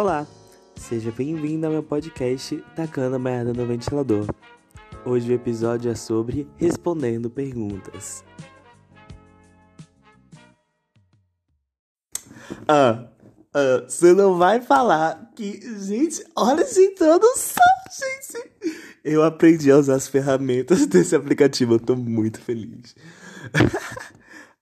Olá, seja bem-vindo ao meu podcast Tacando Merda no Ventilador. Hoje o episódio é sobre respondendo perguntas. Ah, ah, você não vai falar que. Gente, olha essa introdução, gente! Eu aprendi a usar as ferramentas desse aplicativo, eu tô muito feliz.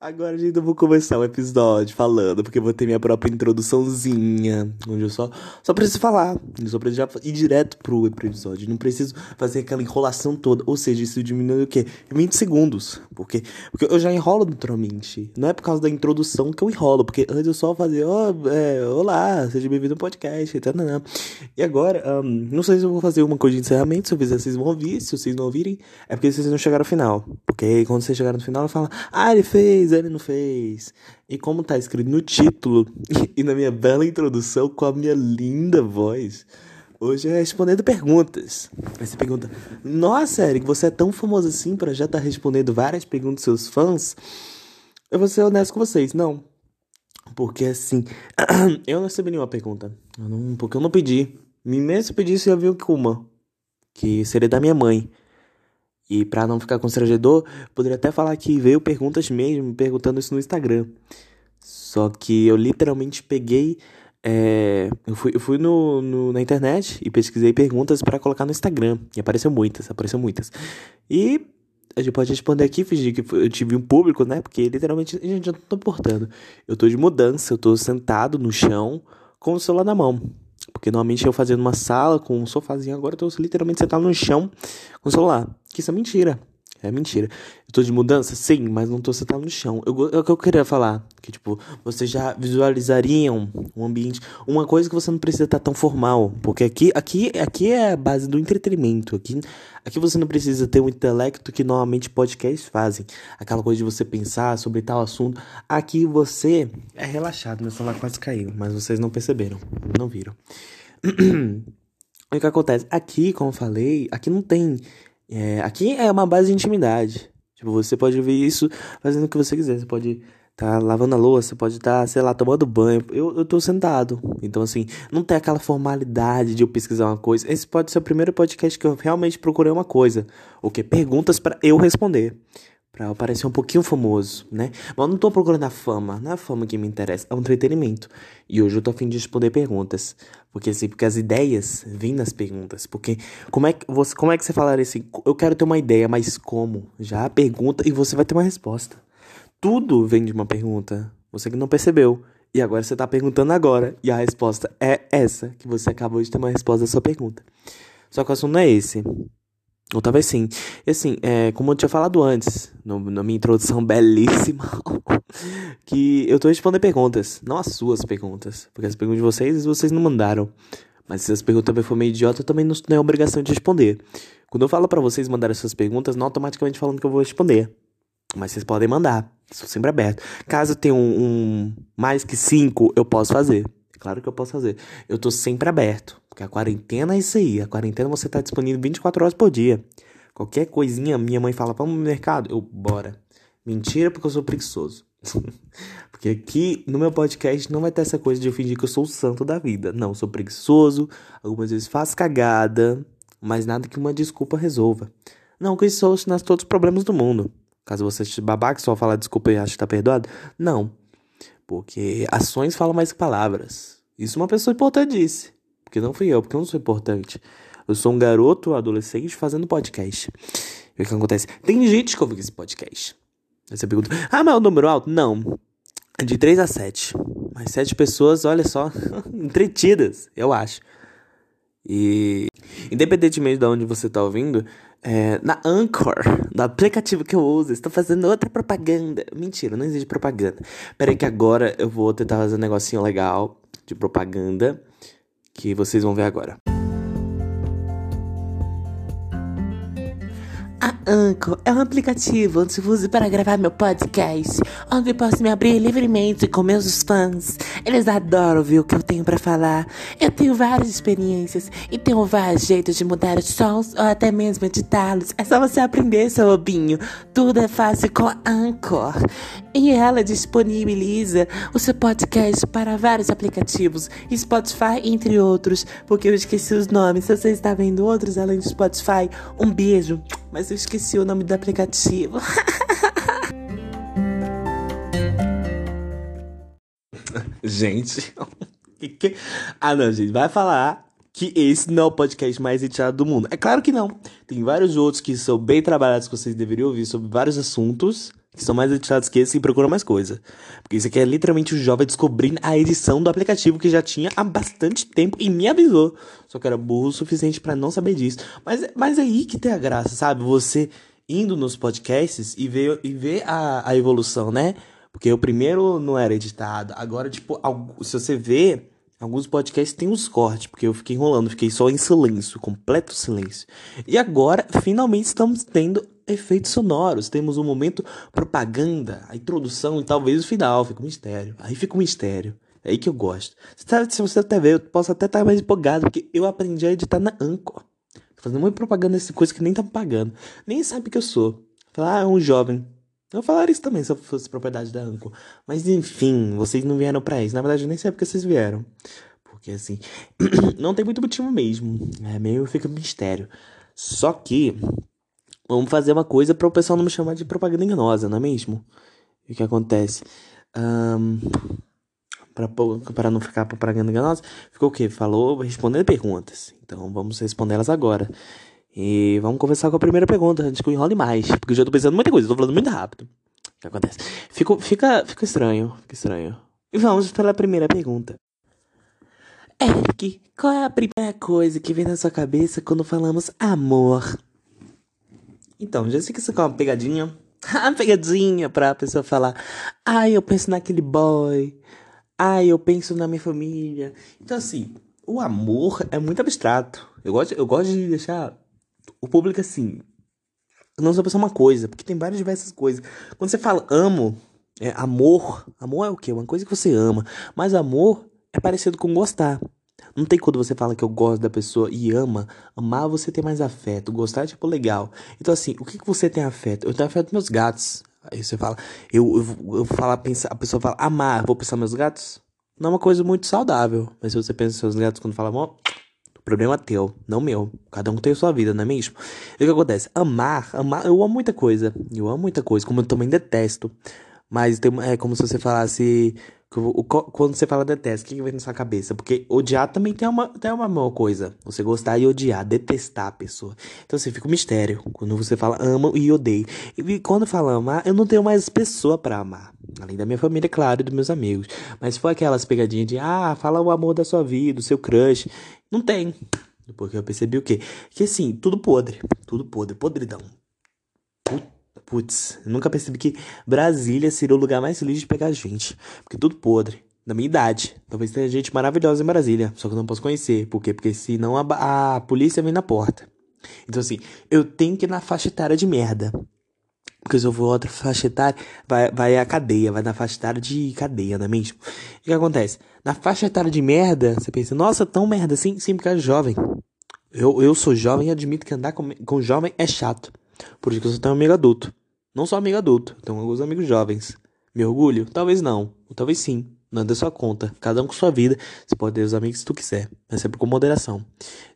Agora, gente, eu vou começar o episódio falando, porque eu vou ter minha própria introduçãozinha, onde eu só, só preciso falar. Eu só preciso ir direto pro episódio. Não preciso fazer aquela enrolação toda. Ou seja, isso diminui o quê? 20 segundos. Porque, porque eu já enrolo naturalmente. Não é por causa da introdução que eu enrolo, porque antes eu só fazia, oh, é, olá, seja bem-vindo ao podcast, e não. E agora, um, não sei se eu vou fazer uma coisa de encerramento, se eu fizer, vocês vão ouvir. Se vocês não ouvirem, é porque vocês não chegaram ao final. Porque quando vocês chegaram no final, eu falo, ah, ele fez, ele não fez. E como tá escrito no título e na minha bela introdução com a minha linda voz, hoje é respondendo perguntas. Você pergunta: Nossa, Eric, você é tão famoso assim para já estar tá respondendo várias perguntas dos seus fãs? Eu vou ser honesto com vocês, não. Porque assim, eu não recebi nenhuma pergunta. Eu não, porque eu não pedi. Me mesmo pedisse, eu vi uma. Que seria da minha mãe. E para não ficar constrangedor, poderia até falar que veio perguntas mesmo, perguntando isso no Instagram. Só que eu literalmente peguei. É, eu fui, eu fui no, no, na internet e pesquisei perguntas para colocar no Instagram. E apareceu muitas, apareceu muitas. E a gente pode responder aqui, fingir que eu tive um público, né? Porque literalmente, gente, eu não tô portando. Eu tô de mudança, eu tô sentado no chão com o celular na mão. Porque normalmente eu fazia numa sala com um sofazinho, agora eu tô literalmente sentado no chão com o celular. Que isso é mentira. É mentira. Eu tô de mudança? Sim, mas não tô sentado no chão. Eu, é o que eu queria falar. Que, tipo, vocês já visualizariam um ambiente. Uma coisa que você não precisa estar tão formal. Porque aqui, aqui, aqui é a base do entretenimento. Aqui, aqui você não precisa ter um intelecto que normalmente podcasts fazem. Aquela coisa de você pensar sobre tal assunto. Aqui você é relaxado. Meu celular quase caiu. Mas vocês não perceberam. Não viram. o que acontece? Aqui, como eu falei, aqui não tem é, aqui é uma base de intimidade. Tipo, você pode ver isso fazendo o que você quiser. Você pode estar tá lavando a louça, você pode estar, tá, sei lá, tomando banho. Eu, eu tô sentado. Então, assim, não tem aquela formalidade de eu pesquisar uma coisa. Esse pode ser o primeiro podcast que eu realmente procurei uma coisa. O que? Perguntas para eu responder para eu parecer um pouquinho famoso, né? Mas eu não tô procurando a fama, não é a fama que me interessa, é o entretenimento. E hoje eu tô afim de responder perguntas, porque assim, porque as ideias vêm nas perguntas, porque como é que você, como é que você falaria assim, eu quero ter uma ideia, mas como? Já a pergunta e você vai ter uma resposta. Tudo vem de uma pergunta, você que não percebeu. E agora você tá perguntando agora, e a resposta é essa, que você acabou de ter uma resposta da sua pergunta. Só que o assunto não é esse. Ou talvez sim. E assim, é, como eu tinha falado antes, no, na minha introdução belíssima, que eu tô respondendo perguntas, não as suas perguntas. Porque as perguntas de vocês, vocês não mandaram. Mas se as perguntas também for meio idiota, eu também não tenho a obrigação de responder. Quando eu falo para vocês mandarem suas perguntas, não automaticamente falando que eu vou responder. Mas vocês podem mandar. Estou sempre aberto. Caso tenha um, um mais que cinco, eu posso fazer. Claro que eu posso fazer. Eu tô sempre aberto. Porque a quarentena é isso aí. A quarentena você tá disponível 24 horas por dia. Qualquer coisinha, minha mãe fala, vamos no mercado? Eu, bora. Mentira, porque eu sou preguiçoso. porque aqui no meu podcast não vai ter essa coisa de eu fingir que eu sou o santo da vida. Não, eu sou preguiçoso, algumas vezes faço cagada, mas nada que uma desculpa resolva. Não que isso solucionasse todos os problemas do mundo. Caso você esteja babaca só falar desculpa e acha que tá perdoado. Não. Porque ações falam mais que palavras. Isso uma pessoa importante disse. Porque não fui eu, porque eu não sou importante. Eu sou um garoto adolescente fazendo podcast. E o que acontece? Tem gente que ouve esse podcast. Aí você pergunta, ah, mas é um número alto? Não. De 3 a 7. Mas 7 pessoas, olha só, entretidas, eu acho. E independentemente de onde você está ouvindo, é, na Anchor, do aplicativo que eu uso, estou fazendo outra propaganda. Mentira, não existe propaganda. Pera aí que agora eu vou tentar fazer um negocinho legal de propaganda que vocês vão ver agora. A Anchor é um aplicativo onde uso para gravar meu podcast, onde posso me abrir livremente com meus fãs. Eles adoram ouvir o que eu tenho para falar. Eu tenho várias experiências e tenho vários jeitos de mudar os sons ou até mesmo editá-los. É só você aprender, seu lobinho. Tudo é fácil com a Anchor. E ela disponibiliza o seu podcast para vários aplicativos, Spotify, entre outros, porque eu esqueci os nomes. Se você está vendo outros além do Spotify, um beijo. Mas eu esqueci o nome do aplicativo. gente. ah, não, gente. Vai falar que esse não é o podcast mais editado do mundo. É claro que não. Tem vários outros que são bem trabalhados que vocês deveriam ouvir sobre vários assuntos que são mais editados que esse e procuram mais coisa. Porque isso aqui é literalmente o jovem descobrindo a edição do aplicativo que já tinha há bastante tempo e me avisou. Só que era burro o suficiente para não saber disso. Mas, mas é aí que tem a graça, sabe? Você indo nos podcasts e ver, e ver a, a evolução, né? Porque o primeiro não era editado. Agora, tipo, se você vê, alguns podcasts tem uns cortes, porque eu fiquei enrolando, fiquei só em silêncio, completo silêncio. E agora, finalmente, estamos tendo efeitos sonoros. Temos um momento propaganda, a introdução e talvez o final. Fica um mistério. Aí fica um mistério. É aí que eu gosto. Se você até ver, eu posso até estar mais empolgado, porque eu aprendi a editar na Anchor. Fazendo uma propaganda dessa coisa que nem tá pagando. Nem sabe que eu sou. Falar, ah, é um jovem. Eu falaria isso também se eu fosse propriedade da Anchor. Mas enfim, vocês não vieram pra isso. Na verdade, eu nem sei porque vocês vieram. Porque assim, não tem muito motivo mesmo. É meio fica mistério. Só que Vamos fazer uma coisa para o pessoal não me chamar de propaganda enganosa, não é mesmo? O que acontece? Um, para não ficar propaganda enganosa, ficou o quê? Falou respondendo perguntas. Então vamos respondê-las agora. E vamos conversar com a primeira pergunta, antes que eu enrole mais. Porque eu já tô pensando muita coisa, eu tô falando muito rápido. O que acontece? Fico, fica, fica estranho, fica estranho. E vamos pela primeira pergunta. Eric, qual é a primeira coisa que vem na sua cabeça quando falamos amor? Então, já sei que isso é uma pegadinha. uma pegadinha pra pessoa falar. Ai, eu penso naquele boy. Ai, eu penso na minha família. Então, assim, o amor é muito abstrato. Eu gosto, eu gosto de deixar o público assim. Não só pensar uma coisa, porque tem várias diversas coisas. Quando você fala amo, é amor. Amor é o quê? Uma coisa que você ama. Mas amor é parecido com gostar. Não tem quando você fala que eu gosto da pessoa e ama. Amar você tem mais afeto. Gostar é tipo legal. Então, assim, o que, que você tem afeto? Eu tenho afeto meus gatos. Aí você fala, eu, eu, eu falo, pensa, a pessoa fala, amar, vou pensar meus gatos? Não é uma coisa muito saudável. Mas se você pensa em seus gatos quando fala amor, problema é teu, não meu. Cada um tem a sua vida, não é mesmo? E o que acontece? Amar, amar, eu amo muita coisa. Eu amo muita coisa, como eu também detesto. Mas tem, é como se você falasse quando você fala detesto, o que vem na sua cabeça? Porque odiar também tem uma, tem uma boa coisa. Você gostar e odiar, detestar a pessoa. Então você assim, fica um mistério. Quando você fala ama e odeio. E quando fala amar, eu não tenho mais pessoa para amar. Além da minha família, claro, e dos meus amigos. Mas for aquelas pegadinhas de, ah, fala o amor da sua vida, o seu crush. Não tem. Porque eu percebi o quê? Que assim, tudo podre. Tudo podre. Podridão. Putz, nunca percebi que Brasília seria o lugar mais feliz de pegar gente. Porque tudo podre. Da minha idade. Talvez tenha gente maravilhosa em Brasília. Só que eu não posso conhecer. Por quê? Porque senão a, a polícia vem na porta. Então, assim, eu tenho que ir na faixa etária de merda. Porque se eu for outra faixa etária, vai, vai a cadeia, vai na faixa etária de cadeia, não é mesmo? O que acontece? Na faixa etária de merda, você pensa, nossa, tão merda assim? Sim, porque é jovem. Eu, eu sou jovem e admito que andar com, com jovem é chato. Por isso que só tenho um amigo adulto. Não só amigo adulto, tenho alguns amigos jovens. Me orgulho? Talvez não. Ou talvez sim. Não é da sua conta. Cada um com sua vida. Você pode ter os amigos se tu quiser. Mas sempre com moderação.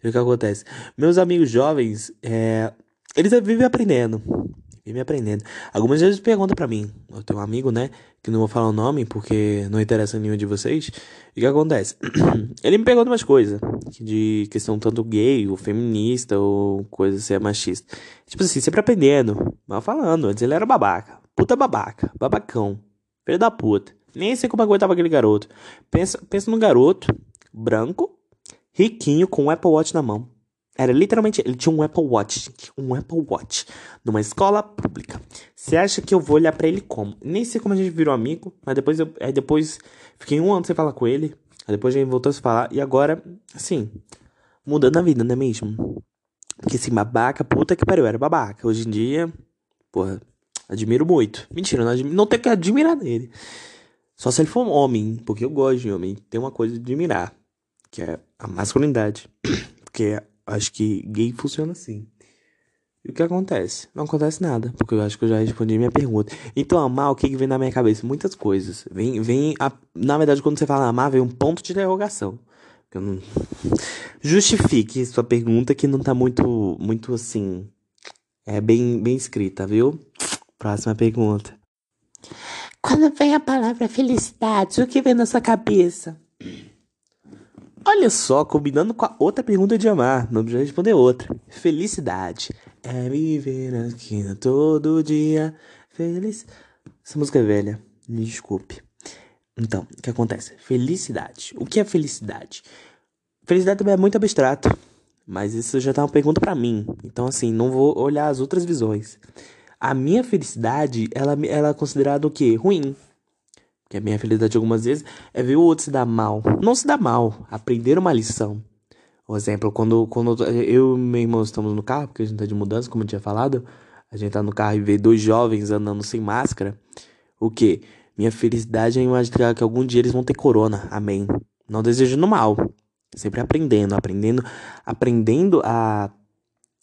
E o que acontece? Meus amigos jovens, é... eles vivem aprendendo me aprendendo. Algumas vezes perguntam para mim, eu tenho um amigo, né, que não vou falar o nome porque não interessa nenhum de vocês. E o que acontece? Ele me pergunta umas coisas de questão tanto gay, ou feminista, ou coisa assim, machista. Tipo assim, sempre aprendendo. Mal falando, antes ele era babaca. Puta babaca, babacão, filho da puta. Nem sei como aguentava aquele garoto. Pensa, pensa num garoto branco, riquinho, com um Apple Watch na mão. Era literalmente, ele tinha um Apple Watch, um Apple Watch, numa escola pública. Você acha que eu vou olhar para ele como? Nem sei como a gente virou amigo, mas depois eu, aí depois fiquei um ano sem falar com ele, aí depois a gente voltou a se falar e agora, assim, mudando a vida, não é mesmo? Porque assim, babaca, puta que pariu, era babaca. Hoje em dia, porra, admiro muito. Mentira, não, admiro, não que admirar dele. Só se ele for um homem, porque eu gosto de homem. Tem uma coisa de admirar, que é a masculinidade. Porque acho que gay funciona assim. E o que acontece? Não acontece nada, porque eu acho que eu já respondi minha pergunta. Então, amar, o que, que vem na minha cabeça? Muitas coisas. Vem, vem a... Na verdade, quando você fala amar, vem um ponto de interrogação. Eu não... Justifique sua pergunta que não tá muito, muito assim. É bem, bem escrita, viu? Próxima pergunta. Quando vem a palavra felicidade, o que vem na sua cabeça? Olha só, combinando com a outra pergunta de amar, não precisa responder outra. Felicidade é viver aqui todo dia feliz. Essa música é velha, me desculpe. Então, o que acontece? Felicidade. O que é felicidade? Felicidade também é muito abstrato, mas isso já tá uma pergunta para mim. Então, assim, não vou olhar as outras visões. A minha felicidade, ela, ela é considerada o quê? Ruim. Que a minha felicidade algumas vezes é ver o outro se dar mal. Não se dar mal, aprender uma lição. Por exemplo, quando, quando eu e meu irmão estamos no carro, porque a gente tá de mudança, como eu tinha falado, a gente tá no carro e vê dois jovens andando sem máscara. O que? Minha felicidade é imaginar que algum dia eles vão ter corona. Amém. Não desejando mal. Sempre aprendendo, aprendendo, aprendendo a,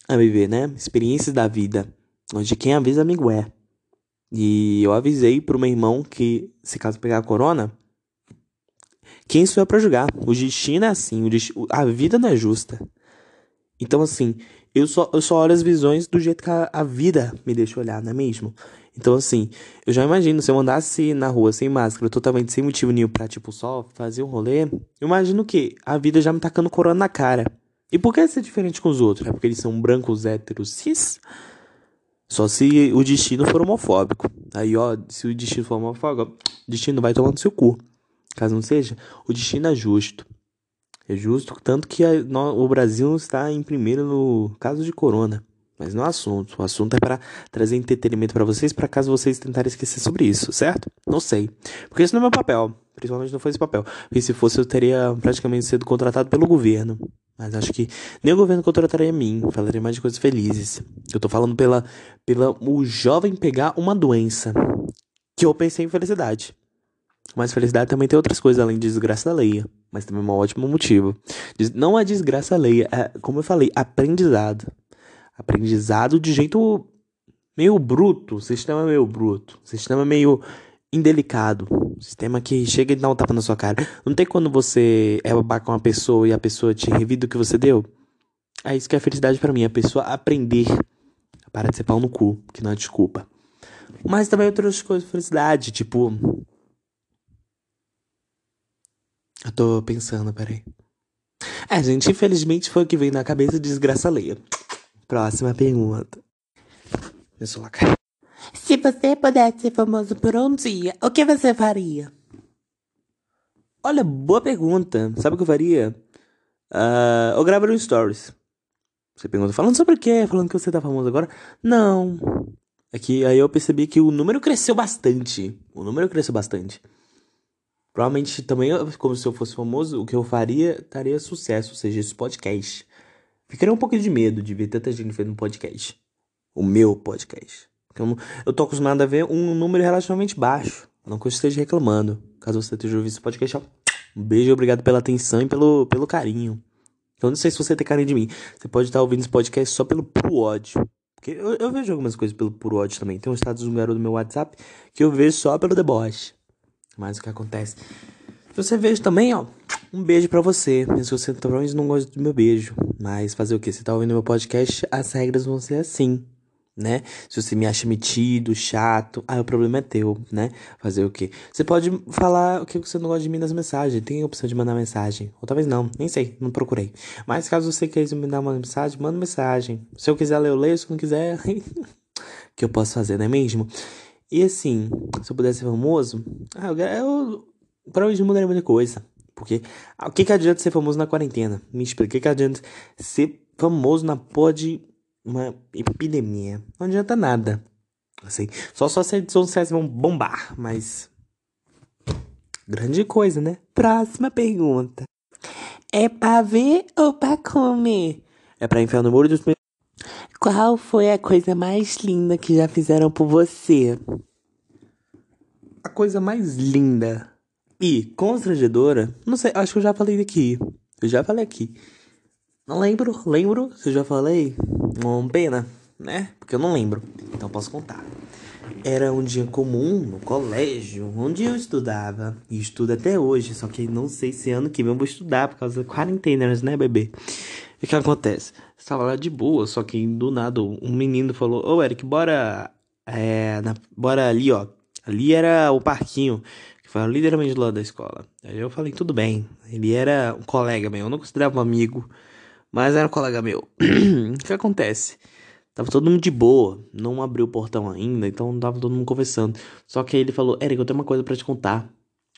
a viver, né? Experiências da vida. Onde quem avisa, amigo é. E eu avisei pro meu irmão que, se caso pegar a corona, quem sou eu pra julgar? O destino é assim, a vida não é justa. Então, assim, eu só, eu só olho as visões do jeito que a, a vida me deixa olhar, não é mesmo? Então, assim, eu já imagino, se eu andasse na rua sem máscara, totalmente sem motivo nenhum pra, tipo, só fazer um rolê, eu imagino que a vida já me tacando corona na cara. E por que ser diferente com os outros? É porque eles são brancos, héteros, cis? Só se o destino for homofóbico. Aí, ó, se o destino for homofóbico, o destino vai tomar no seu cu. Caso não seja, o destino é justo. É justo, tanto que a, no, o Brasil está em primeiro no caso de corona. Mas não é assunto. O assunto é para trazer entretenimento para vocês, para caso vocês tentarem esquecer sobre isso, certo? Não sei. Porque esse não é meu papel. Principalmente não foi esse papel. Porque se fosse, eu teria praticamente sido contratado pelo governo. Mas acho que nem o governo contrataria mim. Falaria mais de coisas felizes. Eu tô falando pela, pela o jovem pegar uma doença. Que eu pensei em felicidade. Mas felicidade também tem outras coisas além de desgraça alheia. Mas também é um ótimo motivo. Não é desgraça alheia, é, como eu falei, aprendizado. Aprendizado de jeito meio bruto. Sistema meio bruto. Sistema meio indelicado. Sistema que chega e dá um tapa na sua cara. Não tem quando você é babaca com uma pessoa e a pessoa te revida o que você deu? É isso que é felicidade para mim. A pessoa aprender a parar de ser pau no cu, que não é desculpa. Mas também outras coisas de felicidade, tipo. Eu tô pensando, peraí. É, gente, infelizmente foi o que veio na cabeça de desgraça alheia. Próxima pergunta. Meu celular caiu. Se você pudesse ser famoso por um dia, o que você faria? Olha, boa pergunta. Sabe o que eu faria? Uh, eu gravaria um stories. Você pergunta, falando sobre o quê? Falando que você tá famoso agora? Não. É que aí eu percebi que o número cresceu bastante. O número cresceu bastante. Provavelmente também, como se eu fosse famoso, o que eu faria estaria sucesso, ou seja, esse podcast. Ficaria um pouco de medo de ver tanta gente vendo podcast. O meu podcast. Eu, eu tô acostumado a ver um número relativamente baixo. Não que eu esteja reclamando. Caso você esteja ouvindo esse podcast, ó, um beijo obrigado pela atenção e pelo, pelo carinho. Eu não sei se você tem carinho de mim. Você pode estar ouvindo esse podcast só pelo puro ódio. Porque eu, eu vejo algumas coisas pelo puro ódio também. Tem um status do garoto meu WhatsApp que eu vejo só pelo deboche. Mas o que acontece? Se você vejo também, ó, um beijo para você. Mesmo se você talvez não gosta do meu beijo. Mas fazer o que? Você tá ouvindo meu podcast, as regras vão ser assim né? Se você me acha metido, chato, ah, o problema é teu, né? Fazer o quê? Você pode falar o que você não gosta de mim nas mensagens, tem a opção de mandar mensagem. Ou talvez não, nem sei, não procurei. Mas caso você queira me dar uma mensagem, manda mensagem. Se eu quiser ler, eu leio, se não quiser, que eu posso fazer, não é mesmo? E assim, se eu pudesse ser famoso, ah, eu, eu provavelmente mudaria muita coisa. Porque ah, o que, que adianta ser famoso na quarentena? Me explica, o que, que adianta ser famoso na porra de uma epidemia. Não adianta nada. Assim, só suas redes sociais vão bombar, mas. Grande coisa, né? Próxima pergunta. É pra ver ou pra comer? É pra enfiar no muro dos Qual foi a coisa mais linda que já fizeram por você? A coisa mais linda e constrangedora, não sei, acho que eu já falei aqui. Eu já falei aqui. Não lembro, lembro, se eu já falei. Uma pena, né? Porque eu não lembro. Então posso contar. Era um dia comum no colégio onde eu estudava. E estudo até hoje, só que não sei se ano que vem eu vou estudar por causa da quarentena, né, bebê? E o que acontece? Estava lá de boa, só que do nada um menino falou: Ô Eric, bora. É, na, bora ali, ó. Ali era o parquinho, que foi literalmente do lado da escola. Aí eu falei: tudo bem. Ele era um colega meu, eu não considerava um amigo, mas era um colega meu. o que acontece? Tava todo mundo de boa, não abriu o portão ainda, então tava todo mundo conversando. Só que aí ele falou: Eric, eu tenho uma coisa para te contar.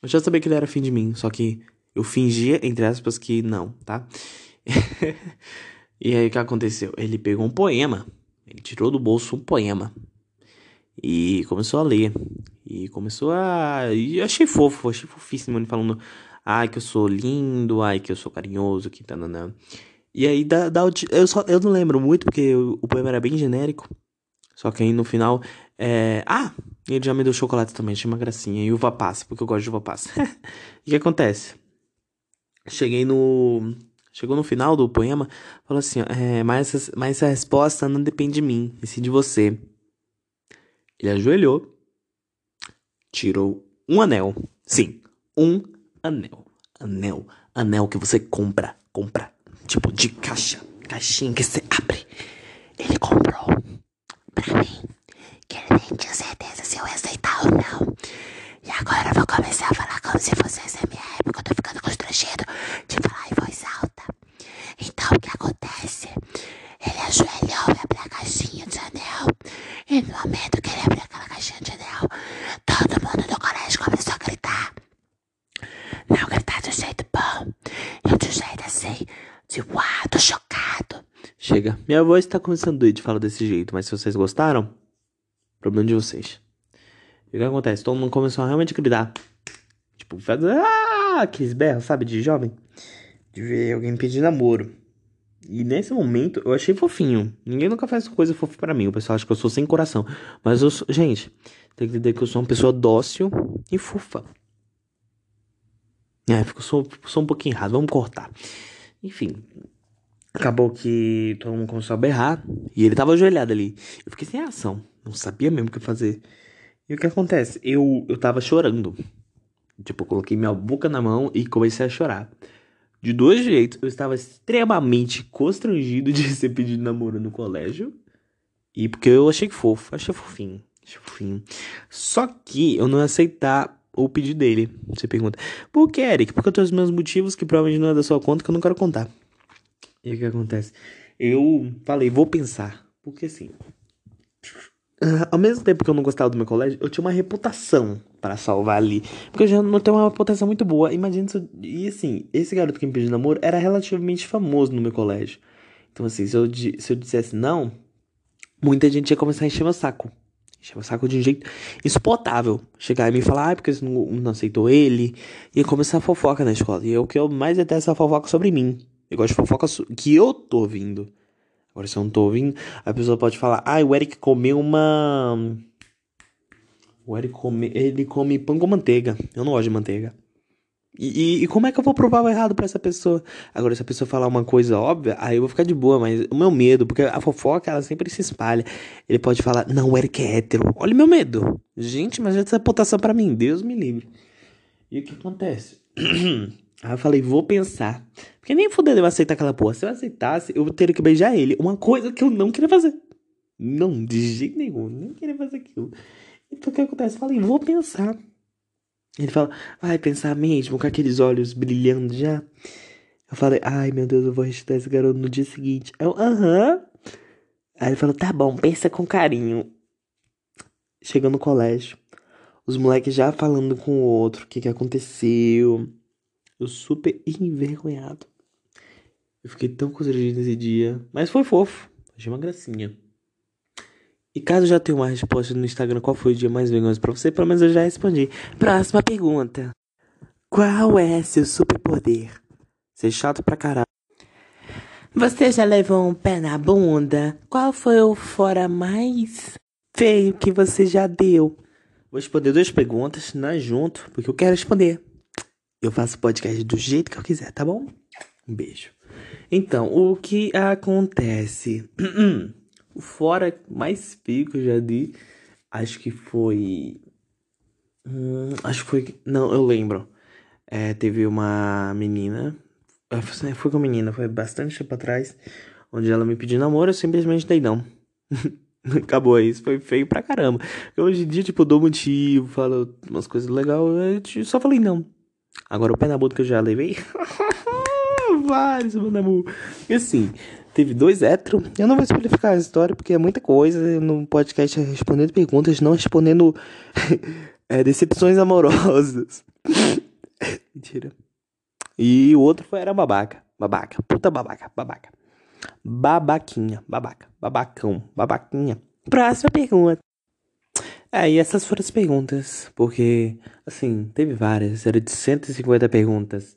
Eu já sabia que ele era fim de mim, só que eu fingia, entre aspas, que não, tá? e aí o que aconteceu? Ele pegou um poema, ele tirou do bolso um poema e começou a ler. E começou a. E achei fofo, achei fofíssimo ele falando. Ai, que eu sou lindo, ai, que eu sou carinhoso, que tananã. E aí dá, eu, só, eu não lembro muito, porque o, o poema era bem genérico. Só que aí no final. É... Ah! Ele já me deu chocolate também, achei uma gracinha. E uva passa, porque eu gosto de uva passa. o que acontece? Cheguei no. Chegou no final do poema, falou assim: é, mas, mas essa resposta não depende de mim, e sim de você. Ele ajoelhou, tirou um anel. Sim, um anel. Anel. Anel que você compra. Compra. Tipo de caixa. Caixinha que você abre. Ele comprou pra mim. Que ele nem tinha certeza se eu ia aceitar ou não. E agora eu vou começar a falar como se fosse SMR, porque eu tô ficando constrangido de falar em voz alta. Então o que acontece? Ele ajoelhou e abriu a caixinha de anel. E no momento que ele abriu aquela caixinha de anel, todo mundo do colégio começou a gritar. Não gritar de jeito bom, e de jeito assim, tô chocado. Chega, minha voz tá começando a doer de falar desse jeito, mas se vocês gostaram, problema de vocês. E o que acontece? Todo mundo começou a realmente gritar. Tipo, fazer ah, aqueles berros, sabe, de jovem. De ver alguém pedir namoro. E nesse momento eu achei fofinho. Ninguém nunca faz coisa fofa para mim. O pessoal acha que eu sou sem coração. Mas eu sou. Gente, tem que entender que eu sou uma pessoa dócil e fofa. É, eu sou um pouquinho errado. Vamos cortar. Enfim. Acabou que todo mundo começou a berrar. E ele tava ajoelhado ali. Eu fiquei sem ação. Não sabia mesmo o que fazer. E o que acontece? Eu, eu tava chorando. Tipo, eu coloquei minha boca na mão e comecei a chorar. De dois jeitos, eu estava extremamente constrangido de ser pedido namoro no colégio. E porque eu achei fofo, achei fofinho, achei fofinho. Só que eu não ia aceitar o pedido dele. Você pergunta, por que, Eric? Porque eu tenho os meus motivos que provavelmente não é da sua conta que eu não quero contar. E o que acontece? Eu falei, vou pensar. Porque assim, Uh, ao mesmo tempo que eu não gostava do meu colégio, eu tinha uma reputação para salvar ali. Porque eu já não tenho uma reputação muito boa. Imagina se eu... E assim, esse garoto que me pediu namoro era relativamente famoso no meu colégio. Então, assim, se eu, se eu dissesse não, muita gente ia começar a encher meu saco. Encher meu saco de um jeito insuportável. Chegar e me falar, ah, porque você não, não aceitou ele. Ia começar a fofoca na escola. E é o que eu mais detesto é a fofoca sobre mim. Eu gosto de fofoca que eu tô ouvindo. Agora, se eu não tô ouvindo, a pessoa pode falar: Ah, o Eric comeu uma. O Eric come... ele come pão com manteiga. Eu não gosto de manteiga. E, e, como é que eu vou provar o errado pra essa pessoa? Agora, se a pessoa falar uma coisa óbvia, aí eu vou ficar de boa, mas o meu medo, porque a fofoca, ela sempre se espalha. Ele pode falar, não, o Eric é hétero. Olha o meu medo. Gente, mas essa reputação pra mim, Deus me livre. E o que acontece? Aí eu falei, vou pensar. Porque nem fudeu eu aceitar aquela porra. Se eu aceitasse, eu teria que beijar ele. Uma coisa que eu não queria fazer. Não, de jeito nenhum. Nem queria fazer aquilo. Então o que acontece? Eu falei, vou pensar. Ele fala, vai pensar mesmo, com aqueles olhos brilhando já. Eu falei, ai meu Deus, eu vou registrar esse garoto no dia seguinte. Eu, aham. Aí ele falou, tá bom, pensa com carinho. Chegando no colégio, os moleques já falando com o outro, o que que aconteceu. Eu super envergonhado. Eu fiquei tão constrangido nesse dia. Mas foi fofo. Achei uma gracinha. E caso já tenha uma resposta no Instagram qual foi o dia mais vergonhoso pra você, pelo menos eu já respondi. Próxima pergunta. Qual é seu superpoder? Ser chato pra caralho. Você já levou um pé na bunda? Qual foi o fora mais feio que você já deu? Vou responder duas perguntas, não é junto, porque eu quero responder. Eu faço podcast do jeito que eu quiser, tá bom? Um beijo. Então, o que acontece? fora mais eu já dei, acho que foi. Hum, acho que foi. Não, eu lembro. É, teve uma menina. Foi com a menina, foi bastante tempo atrás. Onde ela me pediu namoro, eu simplesmente dei não. Acabou isso, foi feio pra caramba. Hoje em dia, tipo, dou motivo, falo umas coisas legais, eu só falei não. Agora o pé na bunda que eu já levei. Vários, meu namoro. E assim, teve dois héteros. Eu não vou explicar a história porque é muita coisa no podcast respondendo perguntas, não respondendo é, decepções amorosas. Mentira. E o outro foi, era babaca. Babaca. Puta babaca. Babaca. Babaquinha. Babaca. Babacão. Babaquinha. Próxima pergunta. É, e essas foram as perguntas. Porque, assim, teve várias. Era de 150 perguntas.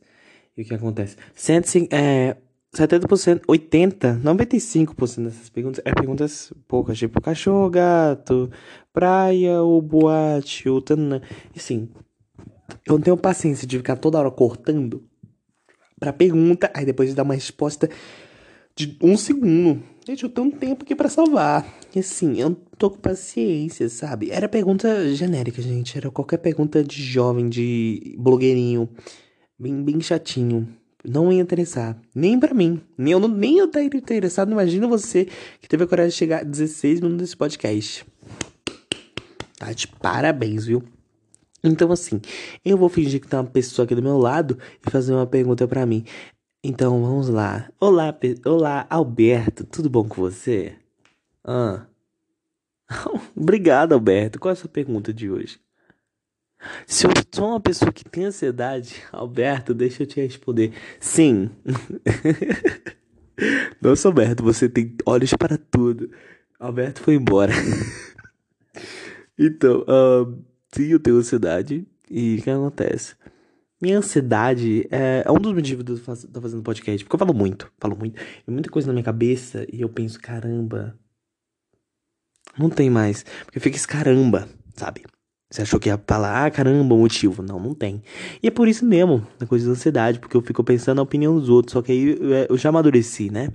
E o que acontece? 150, é, 70%, 80%, 95% dessas perguntas é perguntas poucas, tipo cachorro, gato, praia ou boate, ou tanana. E sim, eu não tenho paciência de ficar toda hora cortando pra pergunta, aí depois dar uma resposta de um segundo. Gente, eu tenho um tempo aqui para salvar. E assim, eu não tô com paciência, sabe? Era pergunta genérica, gente. Era qualquer pergunta de jovem, de blogueirinho. Bem, bem chatinho. Não ia interessar. Nem para mim. Nem eu, não, nem eu estaria interessado. Imagina você que teve a coragem de chegar a 16 minutos nesse podcast. Tá de parabéns, viu? Então, assim, eu vou fingir que tá uma pessoa aqui do meu lado e fazer uma pergunta para mim. Então, vamos lá. Olá, olá, Alberto, tudo bom com você? Ah. Obrigado, Alberto. Qual é a sua pergunta de hoje? Se eu sou uma pessoa que tem ansiedade, Alberto, deixa eu te responder. Sim. Nossa, Alberto, você tem olhos para tudo. Alberto foi embora. então, uh, Sim, eu tenho ansiedade. E o que acontece? Minha ansiedade é, é um dos motivos de eu estar fazendo podcast. Porque eu falo muito, falo muito. É muita coisa na minha cabeça e eu penso, caramba. Não tem mais. Porque fica esse caramba, sabe? Você achou que ia falar, ah, caramba, motivo. Não, não tem. E é por isso mesmo, a coisa da ansiedade, porque eu fico pensando na opinião dos outros. Só que aí eu, eu já amadureci, né?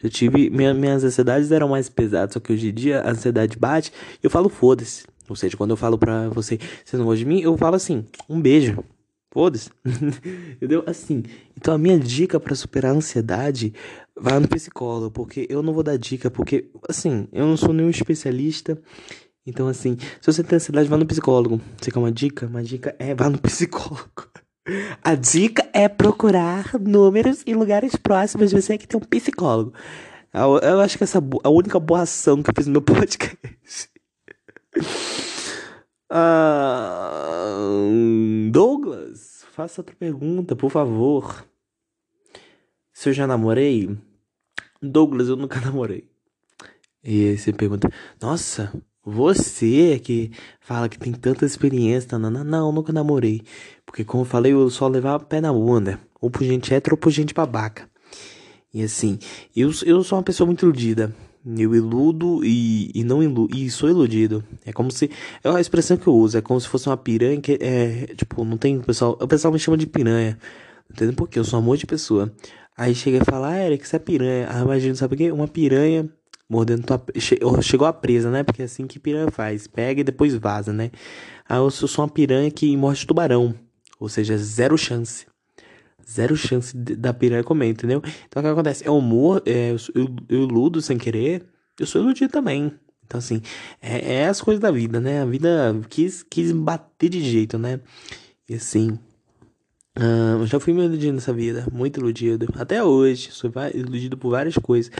Já tive. Minha, minhas ansiedades eram mais pesadas, só que hoje em dia a ansiedade bate e eu falo, foda-se. Ou seja, quando eu falo pra você, você não gosta de mim, eu falo assim, um beijo. Foda-se. Entendeu? Assim. Então a minha dica para superar a ansiedade vai no psicólogo, porque eu não vou dar dica, porque assim, eu não sou nenhum especialista. Então assim, se você tem ansiedade, vá no psicólogo. Você quer uma dica? Uma dica é vá no psicólogo. A dica é procurar números em lugares próximos de você que tem um psicólogo. Eu, eu acho que essa é a única boa ação que eu fiz no meu podcast. Ah, Douglas, faça outra pergunta, por favor. Se eu já namorei? Douglas, eu nunca namorei. E você pergunta, nossa, você que fala que tem tanta experiência, não, não, não, nunca namorei. Porque como eu falei, eu só levava pé na bunda. Ou por gente hétero ou por gente babaca. E assim, eu, eu sou uma pessoa muito iludida. Eu iludo e, e não iludo, e sou iludido. É como se. É a expressão que eu uso, é como se fosse uma piranha que é. Tipo, não tem. O pessoal, o pessoal me chama de piranha. Entendeu? Porque eu sou um amor de pessoa. Aí chega e fala, ah, Eric, você é piranha. Ah, imagina, sabe o quê? Uma piranha mordendo tua. Chegou a presa, né? Porque é assim que piranha faz. Pega e depois vaza, né? Aí eu sou uma piranha que morde tubarão. Ou seja, zero chance zero chance da piranha comer, entendeu? Então o que acontece? É humor, é, eu, eu iludo sem querer, eu sou iludido também. Então, assim, é, é, as coisas da vida, né? A vida quis, quis bater de jeito, né? E assim, uh, eu já fui me iludindo nessa vida, muito iludido. Até hoje, sou iludido por várias coisas.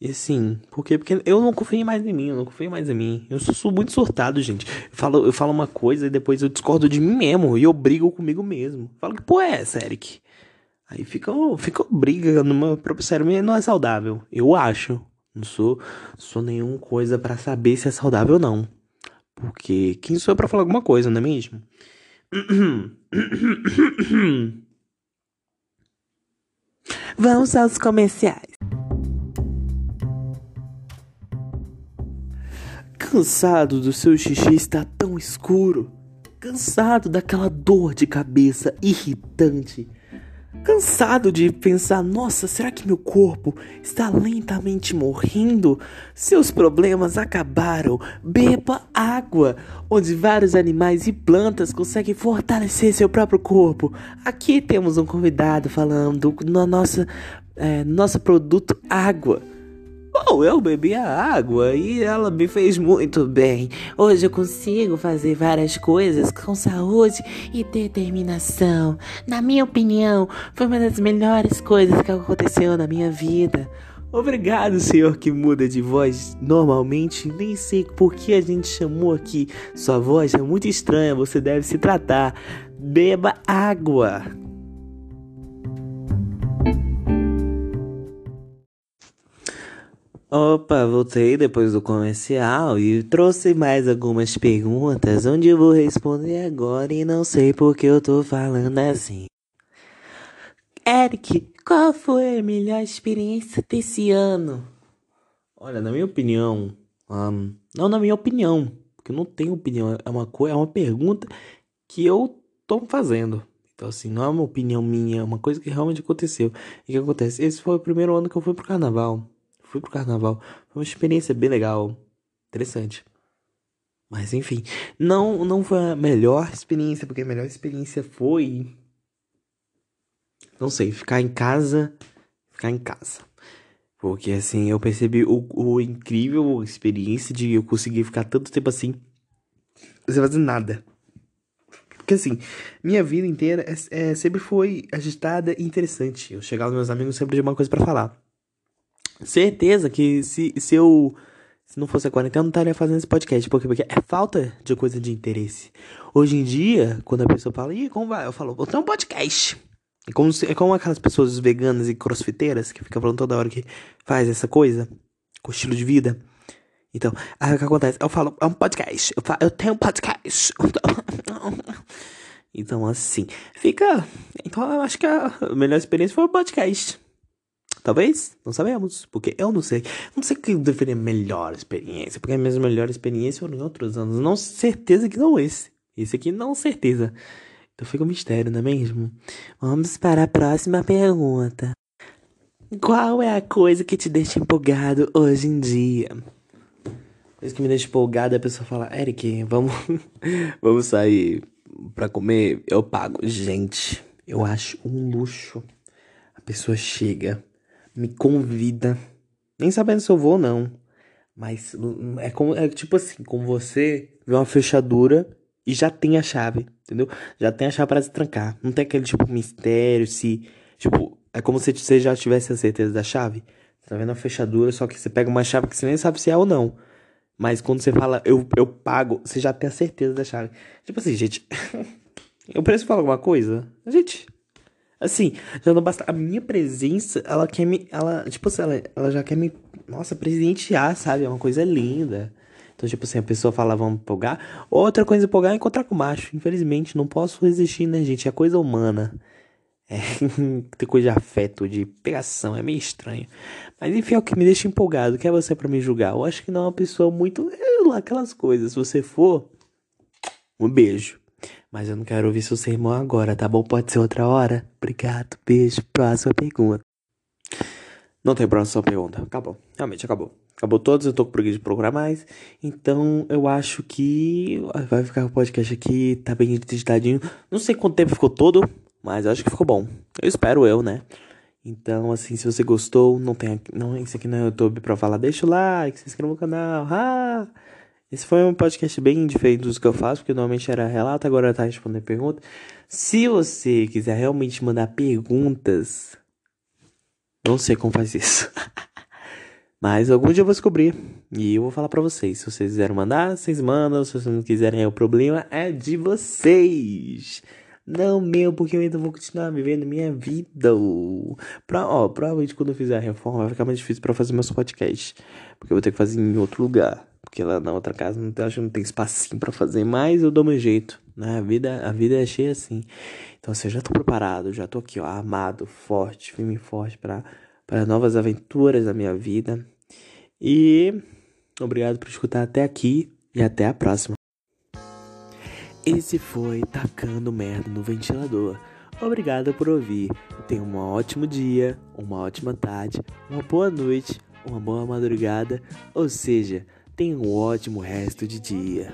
E assim, por quê? Porque eu não confio mais em mim, eu não confio mais em mim. Eu sou, sou muito surtado, gente. Eu falo, eu falo uma coisa e depois eu discordo de mim mesmo. E eu brigo comigo mesmo. Falo que, pô, é essa, Eric? Aí fica, fica briga numa própria série, não é saudável. Eu acho. Não sou, sou nenhuma coisa para saber se é saudável ou não. Porque quem sou eu pra falar alguma coisa, não é mesmo? Vamos aos comerciais. Cansado do seu xixi estar tão escuro? Cansado daquela dor de cabeça irritante? Cansado de pensar, nossa, será que meu corpo está lentamente morrendo? Seus problemas acabaram. Beba água, onde vários animais e plantas conseguem fortalecer seu próprio corpo. Aqui temos um convidado falando no nosso, é, nosso produto água. Bom, eu bebi a água e ela me fez muito bem. Hoje eu consigo fazer várias coisas com saúde e determinação. Na minha opinião, foi uma das melhores coisas que aconteceu na minha vida. Obrigado, senhor que muda de voz normalmente. Nem sei por que a gente chamou aqui. Sua voz é muito estranha, você deve se tratar. Beba água. Opa, voltei depois do comercial e trouxe mais algumas perguntas onde eu vou responder agora e não sei porque eu tô falando assim. Eric, qual foi a melhor experiência desse ano? Olha, na minha opinião, um, não na minha opinião, porque eu não tenho opinião, é uma coisa, é uma pergunta que eu tô fazendo. Então assim, não é uma opinião minha, é uma coisa que realmente aconteceu. E o que acontece? Esse foi o primeiro ano que eu fui pro carnaval fui pro carnaval. Foi uma experiência bem legal, interessante. Mas enfim, não não foi a melhor experiência, porque a melhor experiência foi não sei, ficar em casa, ficar em casa. Porque assim, eu percebi o, o incrível experiência de eu conseguir ficar tanto tempo assim sem fazer nada. Porque assim, minha vida inteira é, é, sempre foi agitada e interessante. Eu chegava nos meus amigos sempre de uma coisa para falar. Certeza que se, se eu. Se não fosse a quarentena, eu não estaria fazendo esse podcast. Porque, porque é falta de coisa de interesse. Hoje em dia, quando a pessoa fala, ih, como vai? Eu falo, vou ter um podcast. É como, se, é como aquelas pessoas veganas e crossfiteiras que ficam falando toda hora que faz essa coisa com estilo de vida. Então, aí o que acontece? Eu falo, é um podcast. Eu, falo, eu tenho um podcast. Então, assim, fica. Então, eu acho que a melhor experiência foi o podcast. Talvez, não sabemos, porque eu não sei. Não sei que deveria melhor experiência, porque a minha melhor experiência foram em outros anos. Não certeza que não esse. Esse aqui não certeza. Então fica um mistério, não é mesmo? Vamos para a próxima pergunta. Qual é a coisa que te deixa empolgado hoje em dia? Coisa que me deixa empolgado é a pessoa falar, Eric, vamos, vamos sair pra comer? Eu pago. Gente, eu acho um luxo. A pessoa chega me convida, nem sabendo se eu vou ou não. Mas é como é tipo assim, como você vê uma fechadura e já tem a chave, entendeu? Já tem a chave para trancar. Não tem aquele tipo mistério se, tipo, é como se você já tivesse a certeza da chave. Você tá vendo a fechadura, só que você pega uma chave que você nem sabe se é ou não. Mas quando você fala eu, eu pago, você já tem a certeza da chave. Tipo assim, gente, eu preciso falar alguma coisa? Gente, Assim, já não basta. A minha presença, ela quer me. Ela, tipo assim, ela, ela já quer me. Nossa, presentear, sabe? É uma coisa linda. Então, tipo assim, a pessoa fala, vamos empolgar. Outra coisa empolgar é encontrar com macho. Infelizmente, não posso resistir, né, gente? É coisa humana. É, ter coisa de afeto, de pegação, é meio estranho. Mas enfim, é o que me deixa empolgado. Quer você para me julgar? Eu acho que não é uma pessoa muito. Aquelas coisas. Se você for, um beijo. Mas eu não quero ouvir seu sermão agora, tá bom? Pode ser outra hora? Obrigado, beijo. Próxima pergunta. Não tem próxima pergunta. Acabou. Realmente acabou. Acabou todos, eu tô com preguiça de procurar mais. Então eu acho que vai ficar o podcast aqui, tá bem editadinho. Não sei quanto tempo ficou todo, mas eu acho que ficou bom. Eu espero eu, né? Então, assim, se você gostou, não tem não isso aqui no YouTube pra falar, deixa o like, se inscreva no canal. Ah! Esse foi um podcast bem diferente dos que eu faço, porque normalmente era relato, agora tá respondendo perguntas. Se você quiser realmente mandar perguntas, não sei como faz isso. Mas algum dia eu vou descobrir e eu vou falar para vocês. Se vocês quiserem mandar, vocês mandam. Se vocês não quiserem, o problema é de vocês. Não meu, porque eu ainda vou continuar vivendo minha vida. Pra, ó, provavelmente quando eu fizer a reforma vai ficar mais difícil para fazer meus podcasts. Porque eu vou ter que fazer em outro lugar porque lá na outra casa não tem, acho que não tem espacinho para fazer, mas eu dou meu jeito, né? A vida, a vida é cheia assim. Então, assim, eu já tô preparado, já tô aqui, ó, armado, forte, firme e forte para para novas aventuras da minha vida. E obrigado por escutar até aqui e até a próxima. Esse foi Tacando Merda no Ventilador. Obrigado por ouvir. Tenha um ótimo dia, uma ótima tarde, uma boa noite, uma boa madrugada, ou seja, Tenha um ótimo resto de dia.